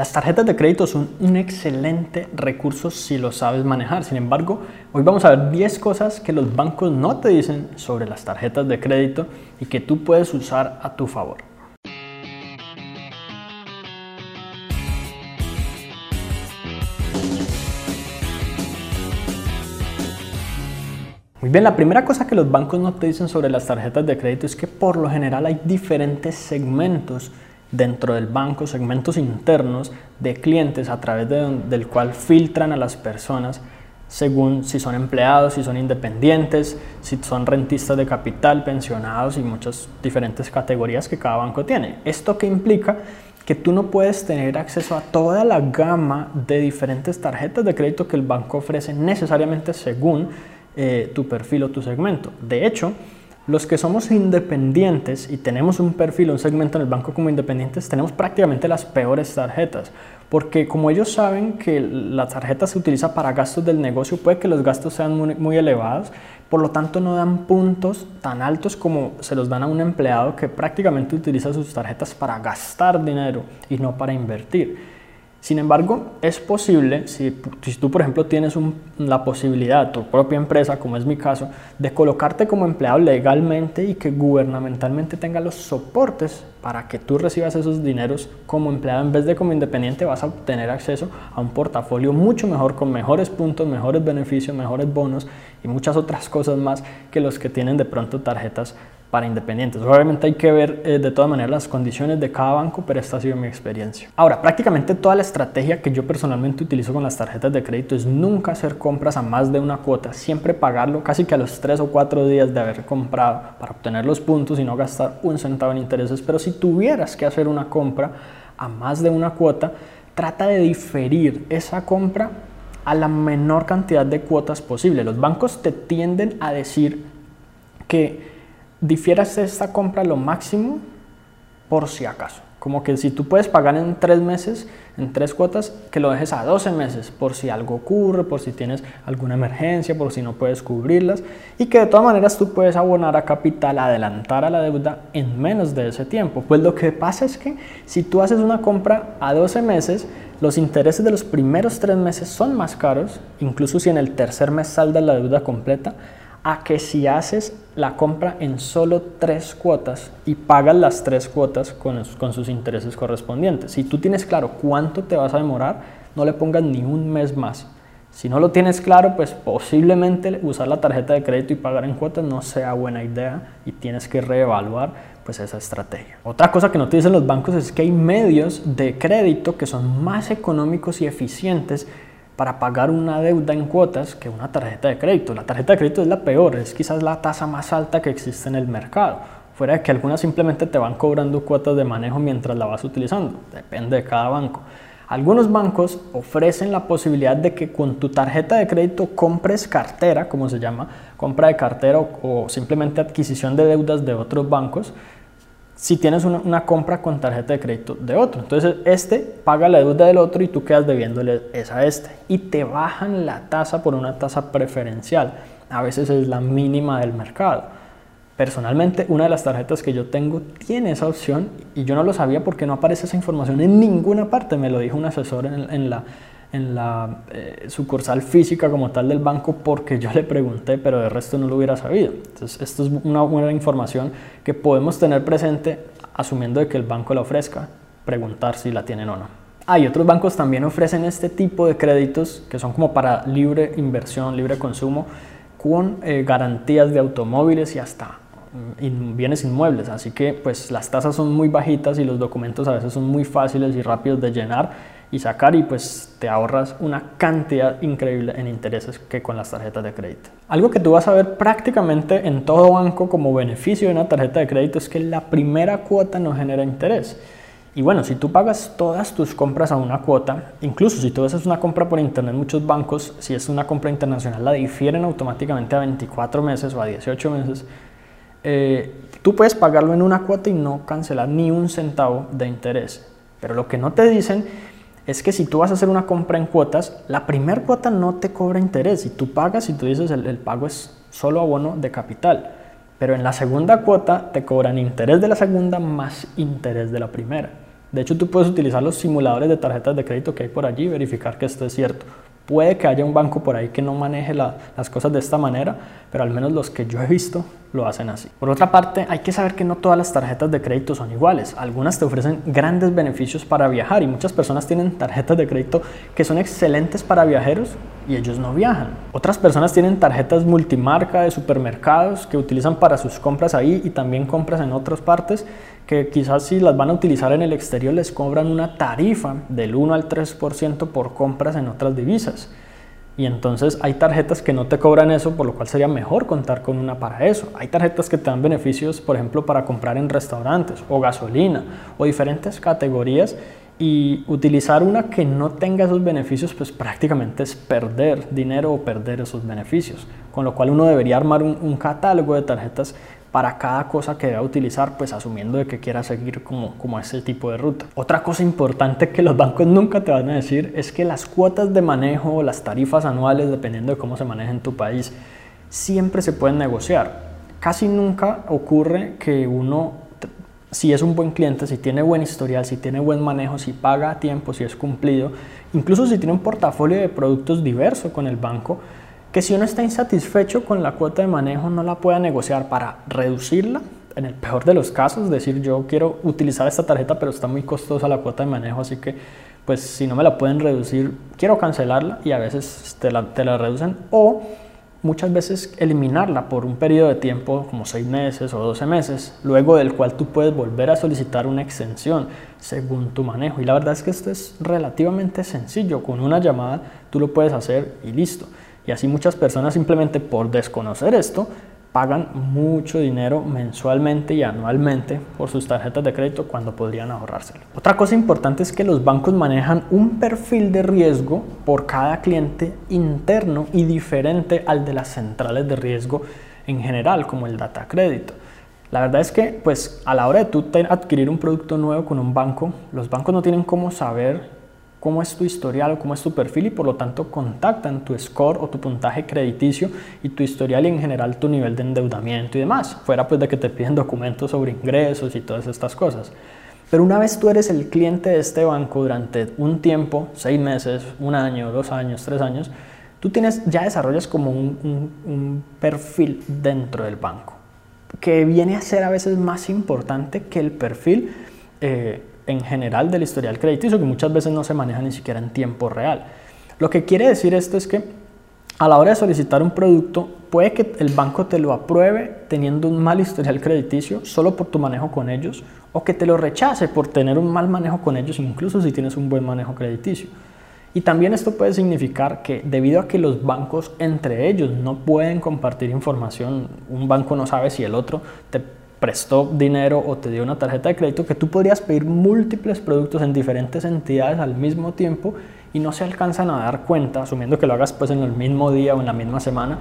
Las tarjetas de crédito son un excelente recurso si lo sabes manejar. Sin embargo, hoy vamos a ver 10 cosas que los bancos no te dicen sobre las tarjetas de crédito y que tú puedes usar a tu favor. Muy bien, la primera cosa que los bancos no te dicen sobre las tarjetas de crédito es que por lo general hay diferentes segmentos dentro del banco, segmentos internos de clientes a través del cual filtran a las personas según si son empleados, si son independientes, si son rentistas de capital, pensionados y muchas diferentes categorías que cada banco tiene. ¿Esto qué implica? Que tú no puedes tener acceso a toda la gama de diferentes tarjetas de crédito que el banco ofrece necesariamente según eh, tu perfil o tu segmento. De hecho, los que somos independientes y tenemos un perfil, un segmento en el banco como independientes, tenemos prácticamente las peores tarjetas. Porque como ellos saben que la tarjeta se utiliza para gastos del negocio, puede que los gastos sean muy, muy elevados, por lo tanto no dan puntos tan altos como se los dan a un empleado que prácticamente utiliza sus tarjetas para gastar dinero y no para invertir. Sin embargo, es posible, si, tú por ejemplo tienes la posibilidad, tu propia empresa, como es mi caso, de colocarte como empleado legalmente y que gubernamentalmente tenga los soportes para que tú recibas esos dineros como empleado en vez de como independiente, vas a obtener acceso a un portafolio mucho mejor, con mejores puntos, mejores beneficios, mejores bonos y muchas otras cosas más que los que tienen de pronto tarjetas para independientes. Obviamente hay que ver eh, de todas maneras las condiciones de cada banco, pero esta ha sido mi experiencia. Ahora, prácticamente toda la estrategia que yo personalmente utilizo con las tarjetas de crédito es nunca hacer compras a más de una cuota, siempre pagarlo casi que a los 3 o 4 días de haber comprado para obtener los puntos y no gastar un centavo en intereses. Pero si tuvieras que hacer una compra a más de una cuota, trata de diferir esa compra a la menor cantidad de cuotas posible. Los bancos te tienden a decir que difieras esta compra lo máximo por si acaso. Como que si tú puedes pagar en tres meses, en tres cuotas, que lo dejes a 12 meses, por si algo ocurre, por si tienes alguna emergencia, por si no puedes cubrirlas, y que de todas maneras tú puedes abonar a capital, adelantar a la deuda en menos de ese tiempo. Pues lo que pasa es que si tú haces una compra a 12 meses, los intereses de los primeros tres meses son más caros, incluso si en el tercer mes salda la deuda completa, a que si haces la compra en solo tres cuotas y pagas las tres cuotas con, con, sus intereses correspondientes. Si tú tienes claro cuánto te vas a demorar, no le pongas ni un mes más. Si no lo tienes claro, pues posiblemente usar la tarjeta de crédito y pagar en cuotas no sea buena idea y tienes que reevaluar pues esa estrategia. Otra cosa que no te dicen los bancos es que hay medios de crédito que son más económicos y eficientes para pagar una deuda en cuotas que una tarjeta de crédito. La tarjeta de crédito es la peor, es quizás la tasa más alta que existe en el mercado. Fuera de que algunas simplemente te van cobrando cuotas de manejo mientras la vas utilizando, depende de cada banco. Algunos bancos ofrecen la posibilidad de que con tu tarjeta de crédito compres cartera, como se llama, compra de cartera o, o simplemente adquisición de deudas de otros bancos, si tienes una, compra con tarjeta de crédito de otro. Entonces, este paga la deuda del otro y tú quedas debiéndole esa a este. Y te bajan la tasa por una tasa preferencial. A veces es la mínima del mercado. Personalmente, una de las tarjetas que yo tengo tiene esa opción y yo no lo sabía porque no aparece esa información en ninguna parte. Me lo dijo un asesor en la en la eh, sucursal física como tal del banco porque yo le pregunté, pero de resto no lo hubiera sabido. Entonces, esto es una buena información que podemos tener presente asumiendo de que el banco la ofrezca, preguntar si la tienen o no. Hay otros bancos también ofrecen este tipo de créditos que son como para libre inversión, libre consumo, con eh, garantías de automóviles y hasta mm, bienes inmuebles. Así que pues las tasas son muy bajitas y los documentos a veces son muy fáciles y rápidos de llenar y sacar y pues te ahorras una cantidad increíble en intereses que con las tarjetas de crédito. Algo que tú vas a ver prácticamente en todo banco como beneficio de una tarjeta de crédito es que la primera cuota no genera interés. Y bueno, si tú pagas todas tus compras a una cuota, incluso si tú haces una compra por internet, muchos bancos, si es una compra internacional, la difieren automáticamente a 24 meses o a 18 meses. Eh, tú puedes pagarlo en una cuota y no cancelar ni un centavo de interés. Pero lo que no te dicen es que si tú vas a hacer una compra en cuotas, la primera cuota no te cobra interés. Si tú pagas y tú dices el, el pago es solo abono de capital. Pero en la segunda cuota te cobran interés de la segunda más interés de la primera. De hecho, tú puedes utilizar los simuladores de tarjetas de crédito que hay por allí y verificar que esto es cierto. Puede que haya un banco por ahí que no maneje las cosas de esta manera, pero al menos los que yo he visto lo hacen así. Por otra parte, hay que saber que no todas las tarjetas de crédito son iguales. Algunas te ofrecen grandes beneficios para viajar y muchas personas tienen tarjetas de crédito que son excelentes para viajeros y ellos no viajan. Otras personas tienen tarjetas multimarca de supermercados que utilizan para sus compras ahí y también compras en otras partes que quizás si las van a utilizar en el exterior les cobran una tarifa del 1 al 3% por compras en otras divisas. Y entonces hay tarjetas que no te cobran eso, por lo cual sería mejor contar con una para eso. Hay tarjetas que te dan beneficios, por ejemplo, para comprar en restaurantes o gasolina o diferentes categorías y utilizar una que no tenga esos beneficios, pues prácticamente es perder dinero o perder esos beneficios. Con lo cual uno debería armar un, un catálogo de tarjetas para cada cosa que deba utilizar, pues asumiendo de que quiera seguir como, como ese tipo de ruta. Otra cosa importante que los bancos nunca te van a decir es que las cuotas de manejo las tarifas anuales, dependiendo de cómo se maneja en tu país, siempre se pueden negociar. Casi nunca ocurre que uno, si es un buen cliente, si tiene buen historial, si tiene buen manejo, si paga a tiempo, si es cumplido, incluso si tiene un portafolio de productos diverso con el banco, que si uno está insatisfecho con la cuota de manejo no la pueda negociar para reducirla, en el peor de los casos, decir yo quiero utilizar esta tarjeta pero está muy costosa la cuota de manejo, así que pues si no me la pueden reducir, quiero cancelarla y a veces te la, te la reducen o muchas veces eliminarla por un periodo de tiempo como 6 meses o 12 meses, luego del cual tú puedes volver a solicitar una extensión según tu manejo. Y la verdad es que esto es relativamente sencillo, con una llamada tú lo puedes hacer y listo. Y así muchas personas simplemente por desconocer esto pagan mucho dinero mensualmente y anualmente por sus tarjetas de crédito cuando podrían ahorrárselo. Otra cosa importante es que los bancos manejan un perfil de riesgo por cada cliente interno y diferente al de las centrales de riesgo en general, como el data crédito. La verdad es que, pues, a la hora de tú adquirir un producto nuevo con un banco, los bancos no tienen cómo saber cómo es tu historial o cómo es tu perfil y por lo tanto contactan tu score o tu puntaje crediticio y tu historial y en general tu nivel de endeudamiento y demás, fuera pues de que te piden documentos sobre ingresos y todas estas cosas. Pero una vez tú eres el cliente de este banco durante un tiempo, seis meses, un año, dos años, tres años, tú tienes, ya desarrollas como un, perfil dentro del banco, que viene a ser a veces más importante que el perfil eh, en general del historial crediticio que muchas veces no se maneja ni siquiera en tiempo real. Lo que quiere decir esto es que a la hora de solicitar un producto, puede que el banco te lo apruebe teniendo un mal historial crediticio solo por tu manejo con ellos, o que te lo rechace por tener un mal manejo con ellos, incluso si tienes un buen manejo crediticio. Y también esto puede significar que debido a que los bancos entre ellos no pueden compartir información, un banco no sabe si el otro te prestó dinero o te dio una tarjeta de crédito, que tú podrías pedir múltiples productos en diferentes entidades al mismo tiempo y no se alcanzan a dar cuenta, asumiendo que lo hagas pues en el mismo día o en la misma semana,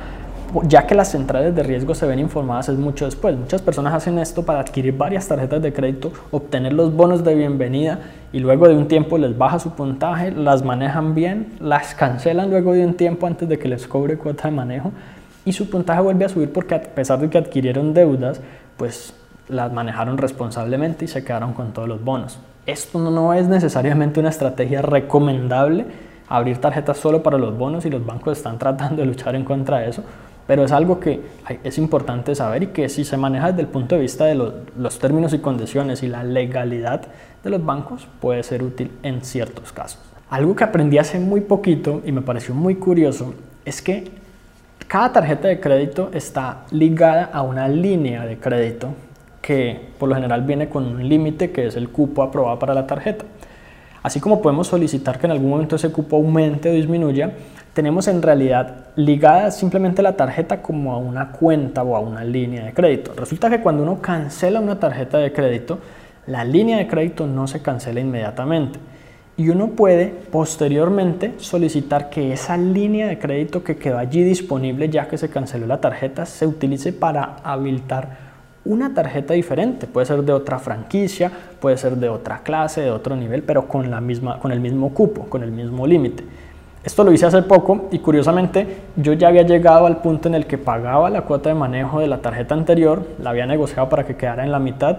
ya que las centrales de riesgo se ven informadas es mucho después. Muchas personas hacen esto para adquirir varias tarjetas de crédito, obtener los bonos de bienvenida y luego de un tiempo les baja su puntaje, las manejan bien, las cancelan luego de un tiempo antes de que les cobre cuota de manejo y su puntaje vuelve a subir porque a pesar de que adquirieron deudas, pues las manejaron responsablemente y se quedaron con todos los bonos. Esto no es necesariamente una estrategia recomendable, abrir tarjetas solo para los bonos y los bancos están tratando de luchar en contra de eso, pero es algo que es importante saber y que si se maneja desde el punto de vista de los, los términos y condiciones y la legalidad de los bancos puede ser útil en ciertos casos. Algo que aprendí hace muy poquito y me pareció muy curioso es que cada tarjeta de crédito está ligada a una línea de crédito que por lo general viene con un límite que es el cupo aprobado para la tarjeta. Así como podemos solicitar que en algún momento ese cupo aumente o disminuya, tenemos en realidad ligada simplemente la tarjeta como a una cuenta o a una línea de crédito. Resulta que cuando uno cancela una tarjeta de crédito, la línea de crédito no se cancela inmediatamente y uno puede posteriormente solicitar que esa línea de crédito que quedó allí disponible ya que se canceló la tarjeta se utilice para habilitar una tarjeta diferente. Puede ser de otra franquicia, puede ser de otra clase, de otro nivel, pero con, la misma, con el mismo cupo, con el mismo límite. Esto lo hice hace poco y curiosamente yo ya había llegado al punto en el que pagaba la cuota de manejo de la tarjeta anterior, la había negociado para que quedara en la mitad,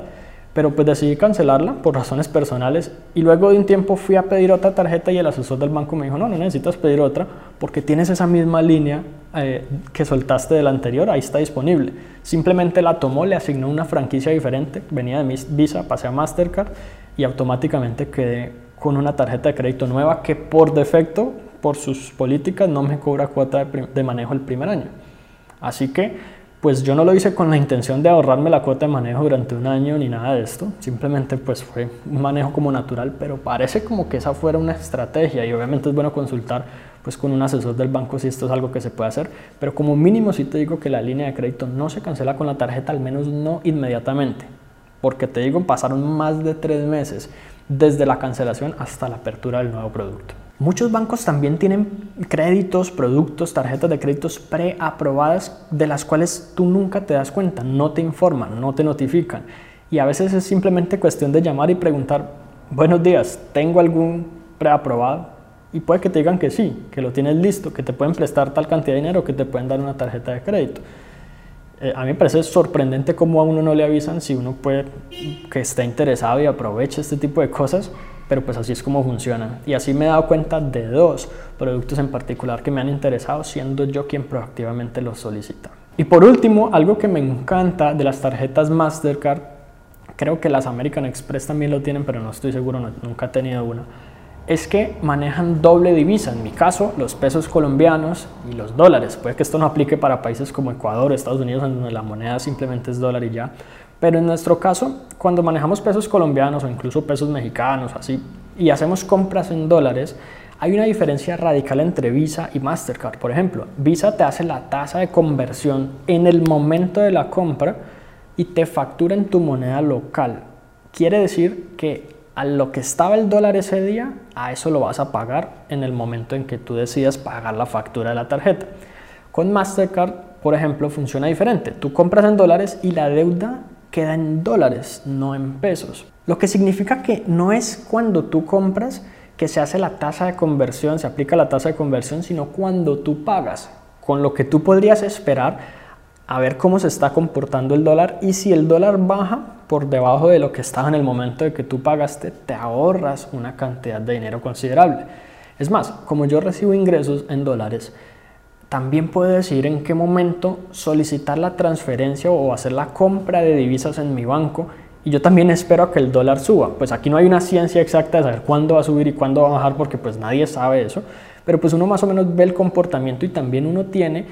pero pues decidí cancelarla por razones personales y luego de un tiempo fui a pedir otra tarjeta y el asesor del banco me dijo, no, no necesitas pedir otra porque tienes esa misma línea eh, que soltaste de la anterior, ahí está disponible. Simplemente la tomó, le asignó una franquicia diferente, venía de Visa, pasé a Mastercard y automáticamente quedé con una tarjeta de crédito nueva que por defecto, por sus políticas, no me cobra cuota de, de manejo el primer año. Así que pues yo no lo hice con la intención de ahorrarme la cuota de manejo durante un año ni nada de esto, simplemente pues fue un manejo como natural, pero parece como que esa fuera una estrategia. Y obviamente es bueno consultar pues con un asesor del banco si esto es algo que se puede hacer, pero como mínimo sí te digo que la línea de crédito no se cancela con la tarjeta, al menos no inmediatamente, porque te digo, pasaron más de tres meses desde la cancelación hasta la apertura del nuevo producto. Muchos bancos también tienen créditos, productos, tarjetas de créditos preaprobadas de las cuales tú nunca te das cuenta, no te informan, no te notifican. Y a veces es simplemente cuestión de llamar y preguntar, buenos días, ¿tengo algún preaprobado? Y puede que te digan que sí, que lo tienes listo, que te pueden prestar tal cantidad de dinero, que te pueden dar una tarjeta de crédito. Eh, a mí me parece sorprendente cómo a uno no le avisan si uno puede, que está interesado y aproveche este tipo de cosas pero pues así es como funciona. Y así me he dado cuenta de dos productos en particular que me han interesado, siendo yo quien proactivamente los solicita. Y por último, algo que me encanta de las tarjetas Mastercard, creo que las American Express también lo tienen, pero no estoy seguro, nunca he tenido una, es que manejan doble divisa. En mi caso, los pesos colombianos y los dólares. Puede que esto no aplique para países como Ecuador, Estados Unidos, donde la moneda simplemente es dólar y ya. Pero en nuestro caso, cuando manejamos pesos colombianos o incluso pesos mexicanos, así, y hacemos compras en dólares, hay una diferencia radical entre Visa y Mastercard. Por ejemplo, Visa te hace la tasa de conversión en el momento de la compra y te factura en tu moneda local. Quiere decir que a lo que estaba el dólar ese día, a eso lo vas a pagar en el momento en que tú decidas pagar la factura de la tarjeta. Con Mastercard, por ejemplo, funciona diferente. Tú compras en dólares y la deuda queda en dólares, no en pesos. Lo que significa que no es cuando tú compras que se hace la tasa de conversión, se aplica la tasa de conversión, sino cuando tú pagas, con lo que tú podrías esperar a ver cómo se está comportando el dólar y si el dólar baja por debajo de lo que estaba en el momento de que tú pagaste, te ahorras una cantidad de dinero considerable. Es más, como yo recibo ingresos en dólares, también puedo decidir en qué momento solicitar la transferencia o hacer la compra de divisas en mi banco y yo también espero que el dólar suba. Pues aquí no hay una ciencia exacta de saber cuándo va a subir y cuándo va a bajar porque pues nadie sabe eso, pero pues uno más o menos ve el comportamiento y también uno tiene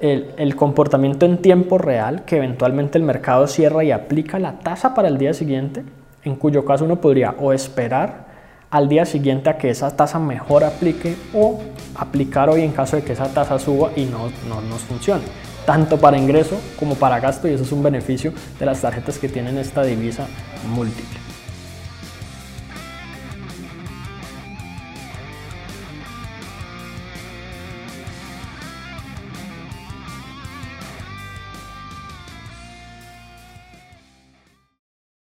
el, el comportamiento en tiempo real que eventualmente el mercado cierra y aplica la tasa para el día siguiente, en cuyo caso uno podría o esperar al día siguiente a que esa tasa mejor aplique o aplicar hoy en caso de que esa tasa suba y no, no nos funcione. Tanto para ingreso como para gasto y eso es un beneficio de las tarjetas que tienen esta divisa múltiple.